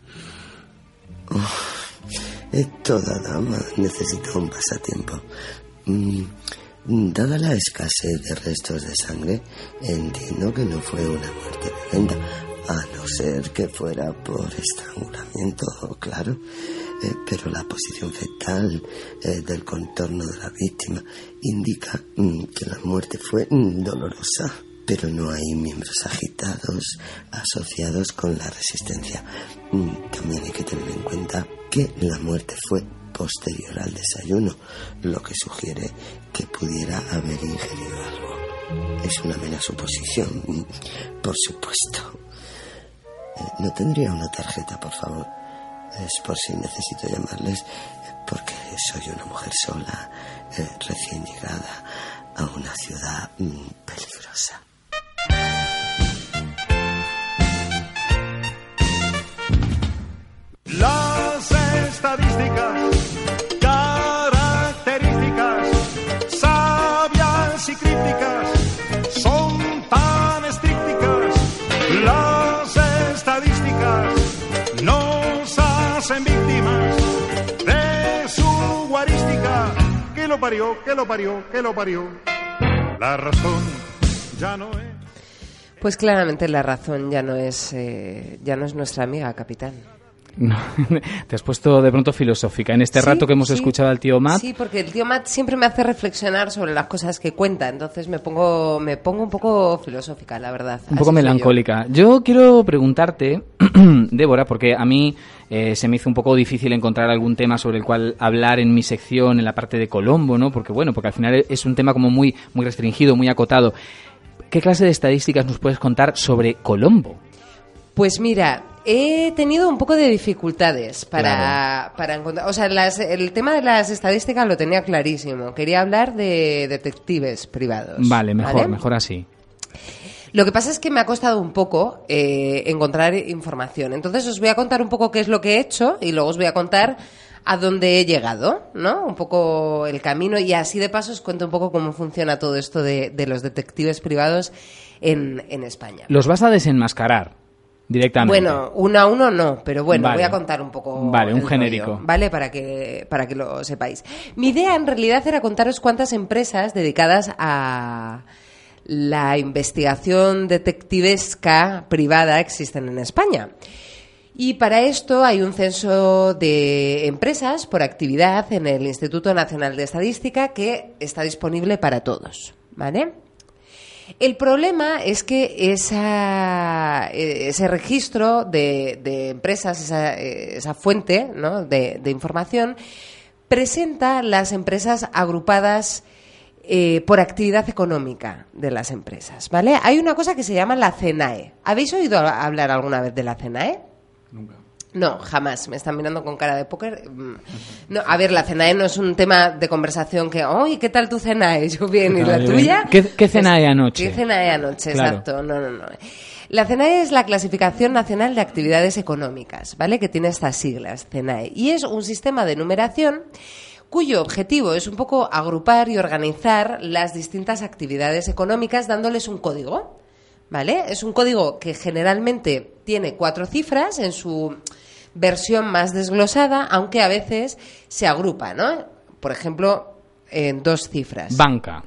Eh, Toda dama necesita un pasatiempo. Mm, Dada la escasez de restos de sangre, entiendo que no fue una muerte violenta, a no ser que fuera por estrangulamiento, claro. Eh, pero la posición fetal eh, del contorno de la víctima indica mm, que la muerte fue dolorosa, pero no hay miembros agitados asociados con la resistencia. Mm, También hay que tener en cuenta que la muerte fue posterior al desayuno, lo que sugiere que pudiera haber ingerido algo. Es una mera suposición, mm, por supuesto. ¿No tendría una tarjeta, por favor? Es por si necesito llamarles, porque soy una mujer sola, eh, recién llegada a una ciudad mm, peligrosa. Parió, que lo parió, que lo parió. La razón ya no es. Pues claramente la razón ya no es, eh, ya no es nuestra amiga, capitán. No, te has puesto de pronto filosófica en este Sí, rato que hemos sí. escuchado al tío Matt. Sí, porque el tío Matt siempre me hace reflexionar sobre las cosas que cuenta, entonces me pongo, me pongo un poco filosófica, la verdad. Un poco yo. melancólica. Yo. quiero preguntarte, Débora, porque a mí eh, se me hizo un poco difícil encontrar algún tema sobre el cual hablar en mi sección, en la parte de Colombo, ¿no? Porque bueno, porque al final es un tema como muy, muy restringido, muy acotado. ¿Qué clase de estadísticas nos puedes contar sobre Colombo? Pues mira, he tenido un poco de dificultades para, para encontrar. O sea, las- el tema de las estadísticas lo tenía clarísimo. Quería hablar de detectives privados. Vale, mejor, ¿vale? mejor así. Lo que pasa es que me ha costado un poco eh, encontrar información. Entonces os voy a contar un poco qué es lo que he hecho y luego os voy a contar a dónde he llegado, ¿no? Un poco el camino y así de paso os cuento un poco cómo funciona todo esto de, de los detectives privados en, en España. Los vas a desenmascarar directamente. Bueno, uno a uno no, pero bueno, Vale. voy a contar un poco. Vale, un genérico. rollo, ¿Vale? Para que, para que lo sepáis. Mi idea en realidad era contaros cuántas empresas dedicadas a la investigación detectivesca privada existen en España. Y para esto hay un censo de empresas por actividad en el Instituto Nacional de Estadística que está disponible para todos. ¿Vale? El problema es que esa, eh, ese registro de, empresas, esa, eh, esa fuente de, de información, presenta las empresas agrupadas eh, por actividad económica de las empresas. ¿vale? Hay una cosa que se llama la CENAE. ¿Habéis oído hablar alguna vez de la CENAE? Nunca. No, jamás. Me están mirando con cara de póker. Mm. No, a ver, la CENAE no es un tema de conversación que, oye, ¿qué tal tu CENAE? Yo bien, ¿y la tuya? ¿Qué, qué cena hay anoche? ¿Qué CENAE anoche? Claro. Exacto. No, no, no. La CENAE es la Clasificación Nacional de Actividades Económicas, ¿vale? Que tiene estas siglas, CENAE. Y es un sistema de numeración cuyo objetivo es un poco agrupar y organizar las distintas actividades económicas dándoles un código, ¿vale? Es un código que generalmente tiene cuatro cifras en su versión más desglosada, aunque a veces se agrupa, ¿no? Por ejemplo, en dos cifras. Banca.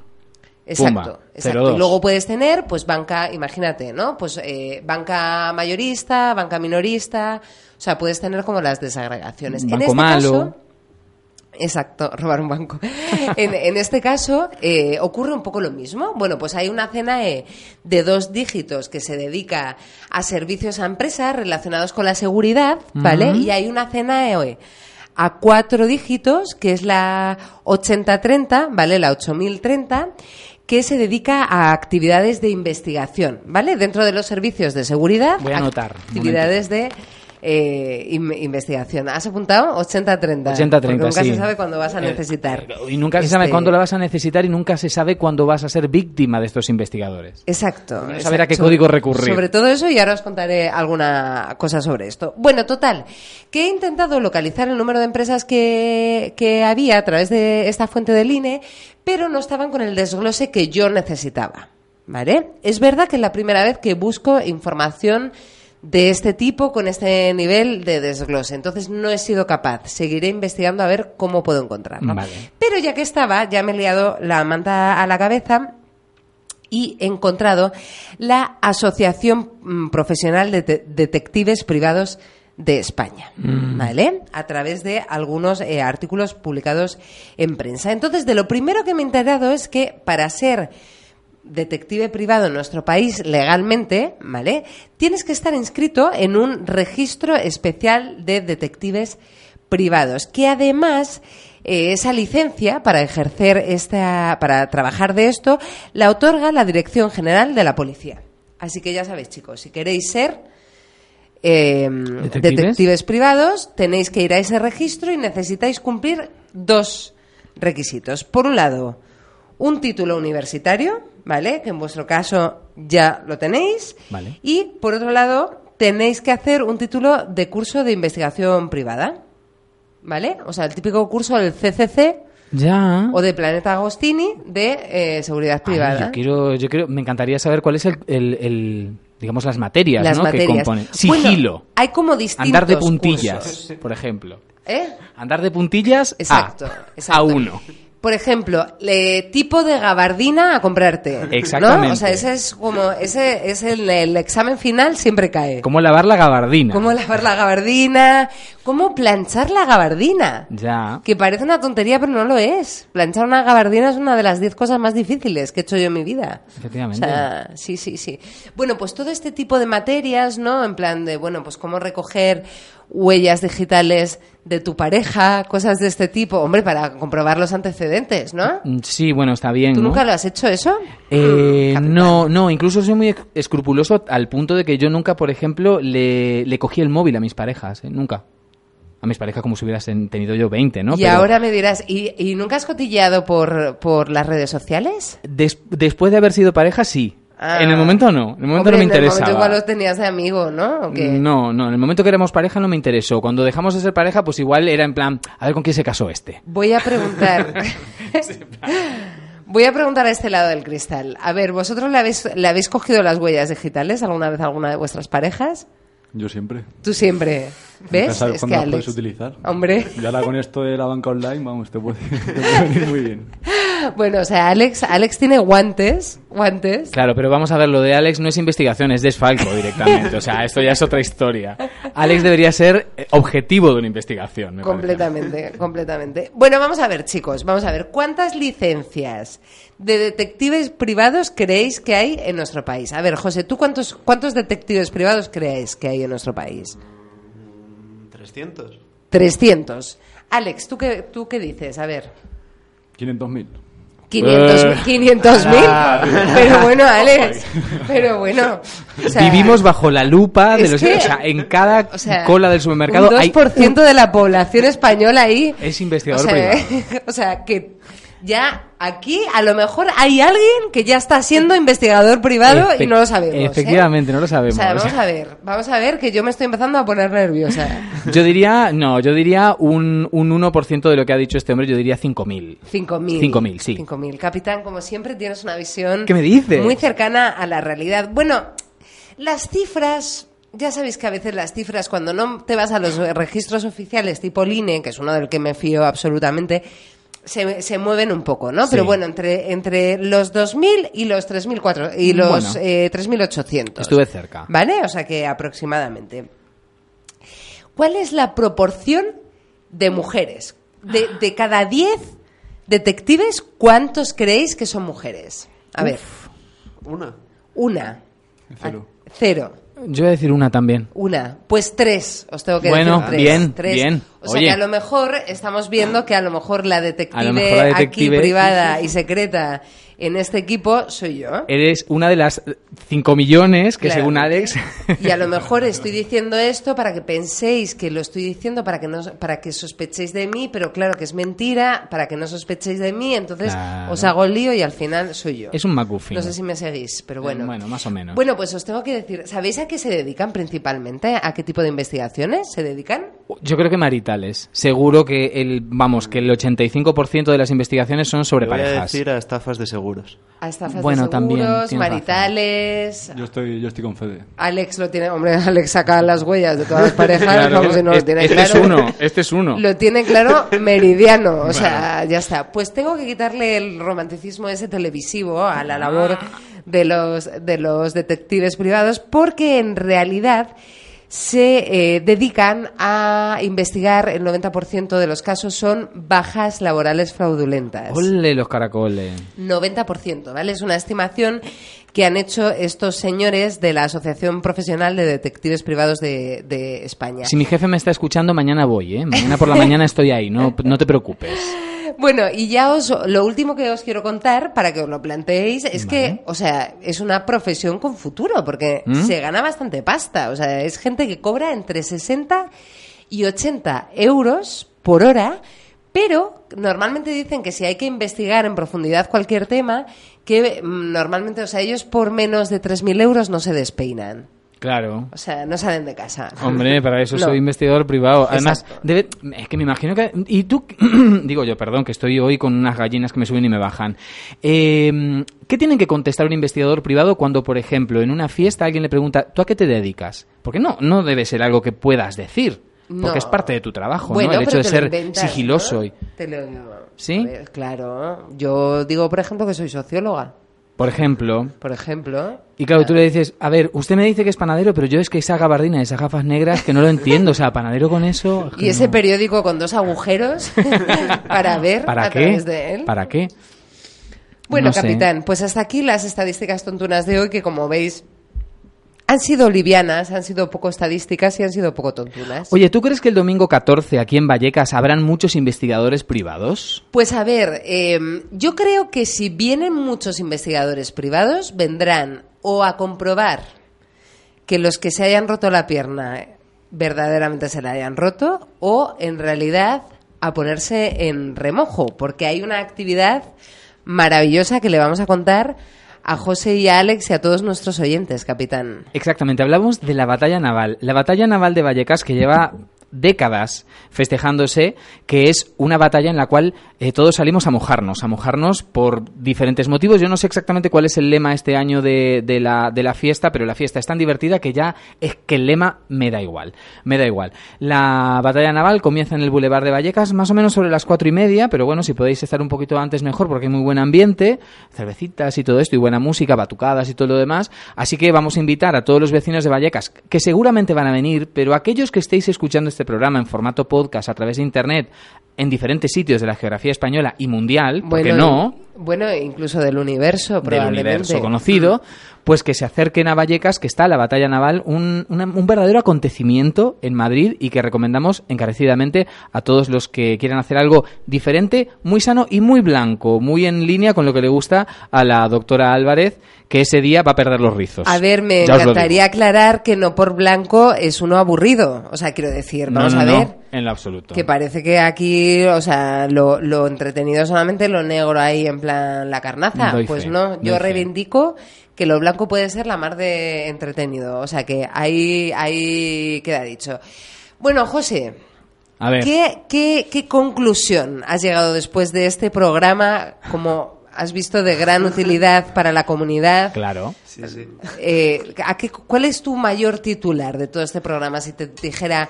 Exacto, Pumba, exacto. 0,2. Y luego puedes tener, pues, banca, imagínate, ¿no? Pues eh, banca mayorista, banca minorista, o sea, puedes tener como las desagregaciones. en Banco este malo. caso, Exacto, robar un banco. En, en este caso eh, ocurre un poco lo mismo. Bueno, pues hay una CNAE de dos dígitos que se dedica a servicios a empresas relacionados con la seguridad, ¿vale? Y hay una CNAE a cuatro dígitos, que es la 8030, ¿vale? La 8030 que se dedica a actividades de investigación, ¿vale? Dentro de los servicios de seguridad, Voy a anotar, actividades de eh, in- investigación. ¿Has apuntado? 80-30. 80-30, Porque nunca sí. se sabe cuándo vas a Eh, necesitar. Y nunca se sabe Este- cuándo la vas a necesitar y nunca se sabe cuándo vas a ser víctima de estos investigadores. Exacto. No exacto. saber a qué código recurrir. Sobre todo eso y ahora os contaré alguna cosa sobre esto. Bueno, total, que he intentado localizar el número de empresas que, que había a través de esta fuente del INE, pero no estaban con el desglose que yo necesitaba. ¿Vale? Es verdad que es la primera vez que busco información de este tipo con este nivel de desglose. Entonces no he sido capaz. Seguiré investigando a ver cómo puedo encontrarlo. Vale. Pero ya que estaba, ya me he liado la manta a la cabeza y he encontrado la Asociación mm, Profesional de Te- Detectives Privados de España, Mm. ¿vale? A través de algunos eh, artículos publicados en prensa. Entonces, de lo primero que me he enterado es que para ser detective privado en nuestro país legalmente, ¿vale? Tienes que estar inscrito en un registro especial de detectives privados, que además eh, esa licencia para ejercer esta, para trabajar de esto, la otorga la Dirección General de la Policía. Así que ya sabéis, chicos, si queréis ser eh, ¿Detectives? ¿Detectives? privados, tenéis que ir a ese registro y necesitáis cumplir dos requisitos. Por un lado, un título universitario, ¿vale? Que en vuestro caso ya lo tenéis. Vale. Y por otro lado, tenéis que hacer un título de curso de investigación privada. ¿Vale? O sea, el típico curso del CCC Ya. o de Planeta Agostini de eh, seguridad Ay, privada. yo quiero, yo quiero, me encantaría saber cuál es el, el- el, digamos, las materias, Las ¿no? materias. que componen. Bueno, Sigilo. hay como distintos Andar de puntillas, cursos. por ejemplo. ¿Eh? Andar de puntillas Exacto, a, exacto. a uno. Por ejemplo, le- tipo de gabardina a comprarte. Exactamente. ¿no? O sea, ese es como, ese es el, el examen final siempre cae. ¿Cómo lavar la gabardina? Cómo lavar la gabardina, cómo planchar la gabardina. Ya. Que parece una tontería, pero no lo es. Planchar una gabardina es una de las diez cosas más difíciles que he hecho yo en mi vida. O Efectivamente. sea, sí, sí, sí. Bueno, pues todo este tipo de materias, ¿no? En plan de, bueno, pues cómo recoger huellas digitales de tu pareja, cosas de este tipo. Hombre, para comprobar los antecedentes, ¿no? Mm, Sí, bueno, está bien, ¿Tú ¿no? nunca lo has hecho eso? Eh, no, no, incluso soy muy escrupuloso al punto de que yo nunca, por ejemplo, le, le cogí el móvil a mis parejas, ¿eh? nunca. A mis parejas como si hubieran tenido yo 20, ¿no? y Pero ahora me dirás, ¿y, y nunca has cotilleado por, por las redes sociales? des- después de haber sido pareja, sí. Ah. En el momento no, en el momento Hombre, no me En el interesaba. momento igual los tenías de amigo, ¿no? ¿O qué? No, no, en el momento que éramos pareja no me interesó. Cuando dejamos de ser pareja, pues igual era en plan, a ver con quién se casó este. Voy a preguntar. Voy a preguntar a este lado del cristal. A ver, ¿vosotros le habéis, le habéis cogido las huellas digitales alguna vez a alguna de vuestras parejas? Yo siempre. Tú siempre. ¿Ves? sabes Es cuándo que las puedes utilizar. Hombre. Y ahora con esto de la banca online, vamos, te puede, te puede venir muy bien. Bueno, o sea, Alex, Alex tiene guantes. Guantes. Claro, pero vamos a ver, lo de Alex no es investigación, es desfalco directamente. O sea, esto ya es otra historia. Alex debería ser eh, objetivo de una investigación. me parece. Completamente, completamente. Bueno, vamos a ver, chicos, vamos a ver. ¿Cuántas licencias de detectives privados creéis que hay en nuestro país? A ver, José, ¿tú cuántos, cuántos detectives privados creéis que hay en nuestro país? 300. 300. Alex, ¿tú qué, tú qué dices? A ver. 500.000. 500 Eh. 500 mil. Pero bueno, Alex. Pero bueno. o sea, Vivimos bajo la lupa de los... que- o sea, en cada o sea, cola del supermercado un hay 2% de la población española ahí. Es O investigador sea, privado. o sea, que ya aquí a lo mejor hay alguien que ya está siendo investigador privado y no lo sabemos. ¿eh? Efectivamente, no lo O sabemos. sea, vamos a ver, vamos a ver que yo me estoy empezando a poner nerviosa. Yo diría, no, yo diría un, un 1% de lo que ha dicho este hombre, yo diría 5.000. 5.000. 5.000, sí. 5.000. Capitán, como siempre, tienes una visión ¿Qué me dices? muy cercana a la realidad. Bueno, las cifras, ya sabéis que a veces las cifras, cuando no te vas a los registros oficiales tipo el INE, que es uno del que me fío absolutamente, se, se mueven un poco, ¿no? Sí. Pero bueno, entre, entre los 2.000 y los 3.400 y los Bueno. eh, 3.800. Estuve cerca. ¿Vale? O sea que aproximadamente. ¿Cuál es la proporción de mujeres? De, de cada 10 detectives, ¿cuántos creéis que son mujeres? A ver, Una. una. Cero. Cero. Yo voy a decir una también. Una. Pues tres, os tengo que Bueno, decir tres. bien, Tres. bien. O sea Oye. que a lo mejor estamos viendo que a lo mejor la detective, A lo mejor la detective- aquí privada y secreta en este equipo soy yo. Eres una de las 5 millones que según Claramente. Alex... Y a lo mejor estoy diciendo esto para que penséis que lo estoy diciendo para que no para que sospechéis de mí, pero claro que es mentira, para que no sospechéis de mí, entonces Claro. os hago el lío y al final soy yo. Es un McGuffin. No sé si me seguís, pero bueno. Eh, bueno, más o menos. Bueno, pues os tengo que decir, ¿sabéis a qué se dedican principalmente? ¿A qué tipo de investigaciones se dedican? Yo creo que maritales. Seguro que el, vamos, que el 85% de las investigaciones son sobre Te voy a parejas. decir a estafas de seguros. A estafas Bueno, de también, seguros, tienes maritales. Yo estoy, yo estoy con Fede. Alex lo tiene, hombre, Alex saca las huellas de todas las parejas, Claro, como si no lo este- tiene este claro. es uno, este es uno. Lo tiene claro meridiano, o sea, ya está. Pues tengo que quitarle el romanticismo ese televisivo a la labor de los, de los detectives privados, porque en realidad se eh, dedican a investigar, el 90% de los casos son bajas laborales fraudulentas. Ole los caracoles. 90%, ¿vale? Es una estimación que han hecho estos señores de la Asociación Profesional de Detectives Privados de, de España. Si mi jefe me está escuchando, mañana voy, ¿eh? Mañana por la mañana estoy ahí, no, no te preocupes. Bueno, y ya os, lo último que os quiero contar, para que os lo planteéis, es que, o sea, es una profesión con futuro, porque ¿Mm? se gana bastante pasta. O sea, es gente que cobra entre 60 y 80 euros por hora, pero normalmente dicen que si hay que investigar en profundidad cualquier tema, que mm, normalmente, o sea, ellos por menos de 3.000 euros no se despeinan. Claro. O sea, no salen de casa. Hombre, para eso No. soy investigador privado. Además, debe, es que me imagino que... Y tú, digo yo, perdón, que estoy hoy con unas gallinas que me suben y me bajan. Eh, ¿Qué tienen que contestar un investigador privado cuando, por ejemplo, en una fiesta alguien le pregunta, ¿tú a qué te dedicas? Porque no, no debe ser algo que puedas decir. Porque No. es parte de tu trabajo, Bueno, ¿no? El hecho de ser inventas, sigiloso. ¿no? y- Te lo- ¿Sí? Ver, claro. Yo digo, por ejemplo, que soy socióloga. Por ejemplo... Por ejemplo. Y claro, tú le dices, a ver, usted me dice que es panadero, pero yo es que esa gabardina, esas gafas negras, que no lo entiendo. O sea, panadero con eso... es que Y ese no. periódico con dos agujeros para ver ¿Para a qué? través de él. ¿Para qué? Bueno, No sé. capitán, pues hasta aquí las estadísticas tontunas de hoy que, como veis, han sido livianas, han sido poco estadísticas y han sido poco tontunas. Oye, ¿tú crees que el domingo 14 aquí en Vallecas habrán muchos investigadores privados? Pues a ver, eh, yo creo que si vienen muchos investigadores privados, vendrán o a comprobar que los que se hayan roto la pierna eh, verdaderamente se la hayan roto o en realidad a ponerse en remojo, porque hay una actividad maravillosa que le vamos a contar a José y a Alex y a todos nuestros oyentes, capitán. Exactamente, hablamos de la batalla naval. La batalla naval de Vallecas que lleva décadas festejándose, que es una batalla en la cual eh, todos salimos a mojarnos, a mojarnos por diferentes motivos. Yo no sé exactamente cuál es el lema este año de, de la, de la fiesta, pero la fiesta es tan divertida que ya es que el lema me da igual, me da igual. La batalla naval comienza en el Boulevard de Vallecas más o menos sobre las cuatro y media, pero bueno, si podéis estar un poquito antes mejor porque hay muy buen ambiente, cervecitas y todo esto y buena música, batucadas y todo lo demás. Así que vamos a invitar a todos los vecinos de Vallecas, que seguramente van a venir, pero aquellos que estéis escuchando este programa en formato podcast a través de internet en diferentes sitios de la geografía española y mundial, porque no, Bueno, incluso del universo, del probablemente. universo conocido, pues que se acerquen a Vallecas, que está la batalla naval, un, una- un verdadero acontecimiento en Madrid y que recomendamos encarecidamente a todos los que quieran hacer algo diferente, muy sano y muy blanco, muy en línea con lo que le gusta a la doctora Álvarez, que ese día va a perder los rizos. A ver, me Ya encantaría aclarar que no por blanco es uno aburrido. O sea, quiero decir, vamos no, no, a no, ver. en lo absoluto. Que parece que aquí, o sea, lo, lo entretenido solamente lo negro ahí en plan la carnaza. Doy pues fe, no, yo reivindico que lo blanco puede ser la mar de entretenido. O sea, que ahí, ahí queda dicho. Bueno, José, A ver. ¿qué, qué, qué conclusión has llegado después de este programa como has visto de gran utilidad para la comunidad? Claro. Sí, sí. Eh, ¿a qué- ¿Cuál es tu mayor titular de todo este programa? Si te dijera,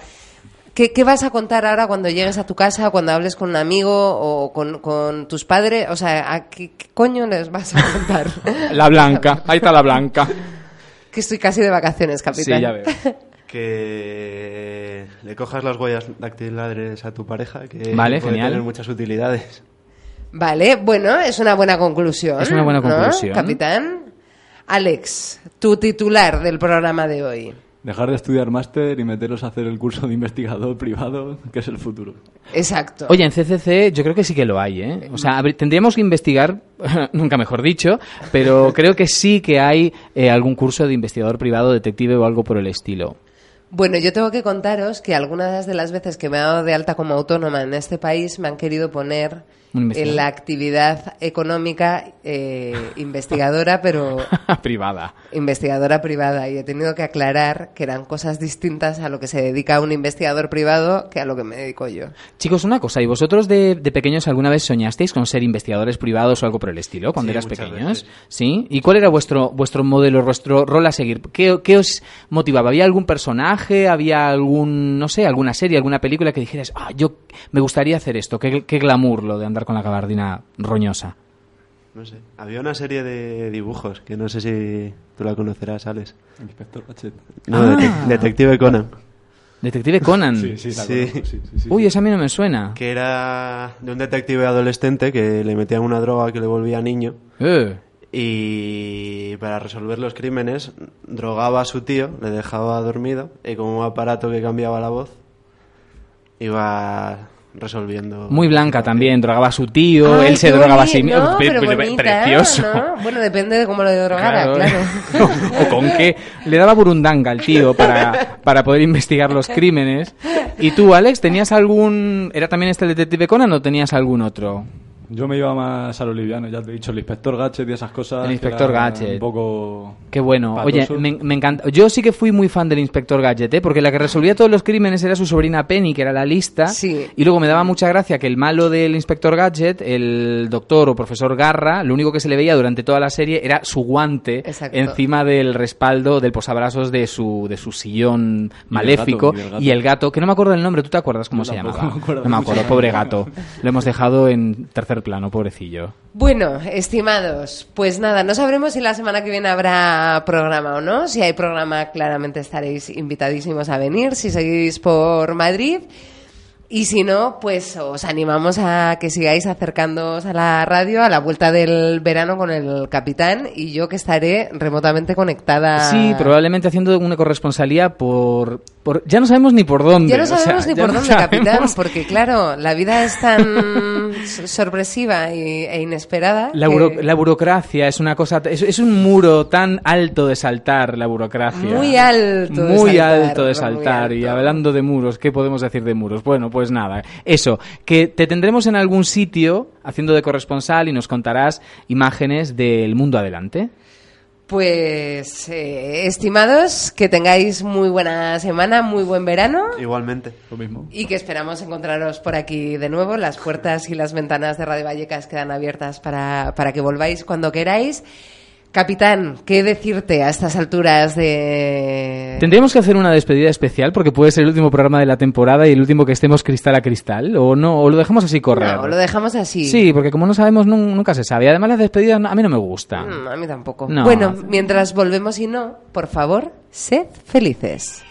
¿Qué, qué vas a contar ahora cuando llegues a tu casa, cuando hables con un amigo o con, con tus padres? O sea, ¿a qué, qué coño les vas a contar? La blanca, ahí está la blanca. que estoy casi de vacaciones, capitán. Sí, ya veo. Que le cojas las huellas dactilares a tu pareja, que Vale, puede genial. tener muchas utilidades. Vale, bueno, es una buena conclusión. Es una buena ¿no, conclusión. capitán. Alex, tu titular del programa de hoy. Dejar de estudiar máster y meteros a hacer el curso de investigador privado, que es el futuro. Exacto. Oye, en CCC yo creo que sí que lo hay, ¿eh? O sea, tendríamos que investigar, nunca mejor dicho, pero creo que sí que hay eh, algún curso de investigador privado, detective o algo por el estilo. Bueno, yo tengo que contaros que algunas de las veces que me he dado de alta como autónoma en este país me han querido poner. En la actividad económica eh, investigadora, pero Privada. investigadora privada. Y he tenido que aclarar que eran cosas distintas a lo que se dedica un investigador privado que a lo que me dedico yo. Chicos, una cosa, ¿y vosotros de, de pequeños alguna vez soñasteis con ser investigadores privados o algo por el estilo cuando Sí, eras pequeños? veces. ¿Sí? ¿Y cuál era vuestro, vuestro modelo, vuestro rol a seguir? ¿Qué, qué os motivaba? ¿Había algún personaje? ¿Había algún, no sé, alguna serie, alguna película que dijeras, ah, yo me gustaría hacer esto? Qué, qué glamour lo de andar con la gabardina roñosa. No sé. Había una serie de dibujos que no sé si tú la conocerás, Alex. Inspector Gadget. No, Ah. Detec- Detective Conan. Detective Conan. Sí, sí, la Sí. conozco, sí, sí, sí. Uy, esa a mí no me suena. Que era de un detective adolescente que le metían una droga que le volvía niño. Eh. Y para resolver los crímenes, drogaba a su tío, le dejaba dormido y con un aparato que cambiaba la voz, iba resolviendo. Muy blanca también, drogaba a su tío, Ay, él se drogaba a sí mismo. no, Pe- pero pe- bonita, precioso. ¿no? Bueno, depende de cómo lo drogara, claro. o con qué. Le daba burundanga al tío para, para poder investigar los crímenes. ¿Y tú, Alex, tenías algún... ¿Era también este detective Conan o tenías algún otro? Yo me iba más a lo liviano, ya te he dicho, el inspector Gadget y esas cosas. El inspector Gadget. Un poco. Qué bueno. Oye, me, me encanta. Yo sí que fui muy fan del Inspector Gadget, ¿eh? porque la que resolvía todos los crímenes era su sobrina Penny, que era la lista. Sí. Y luego me daba mucha gracia que el malo del Inspector Gadget, el doctor o profesor Garra, lo único que se le veía durante toda la serie era su guante Exacto. encima del respaldo del posabrazos de su, de su sillón maléfico. y el gato. y el gato, que no me acuerdo del nombre, ¿tú te acuerdas cómo Yo se llamaba? me acuerdo no me acuerdo, pobre gato. Lo hemos dejado en tercer plano, pobrecillo. Bueno, estimados, pues nada, no sabremos si la semana que viene habrá programa o no. Si hay programa, claramente estaréis invitadísimos a venir, si seguís por Madrid. Y si no, pues os animamos a que sigáis acercándoos a la radio a la vuelta del verano con el capitán y yo que estaré remotamente conectada. Sí, probablemente haciendo una corresponsalía por, por... Ya no sabemos ni por dónde. Ya no o sea, sabemos ni por no dónde, capitán, sabemos. porque claro, la vida es tan sorpresiva y- e inesperada. La, que- buro- la burocracia es una cosa, es, es un muro tan alto de saltar la burocracia. Muy alto de Muy saltar, alto de saltar. Y hablando de muros, ¿qué podemos decir de muros? Bueno, pues nada, eso, que te tendremos en algún sitio haciendo de corresponsal y nos contarás imágenes del mundo adelante. Pues, eh, estimados, que tengáis muy buena semana, muy buen verano Igualmente. Lo mismo. y que esperamos encontraros por aquí de nuevo. Las puertas y las ventanas de Radio Vallecas quedan abiertas para, para que volváis cuando queráis. Capitán, ¿qué decirte a estas alturas de... Tendríamos que hacer una despedida especial porque puede ser el último programa de la temporada y el último que estemos cristal a cristal, o no, o lo dejamos así correr. No, lo dejamos así. Sí, porque como no sabemos, nun- nunca se sabe. Además, las despedidas no- a mí no me gustan. Mm, a mí tampoco. No. Bueno, mientras volvemos y no, por favor, sed felices.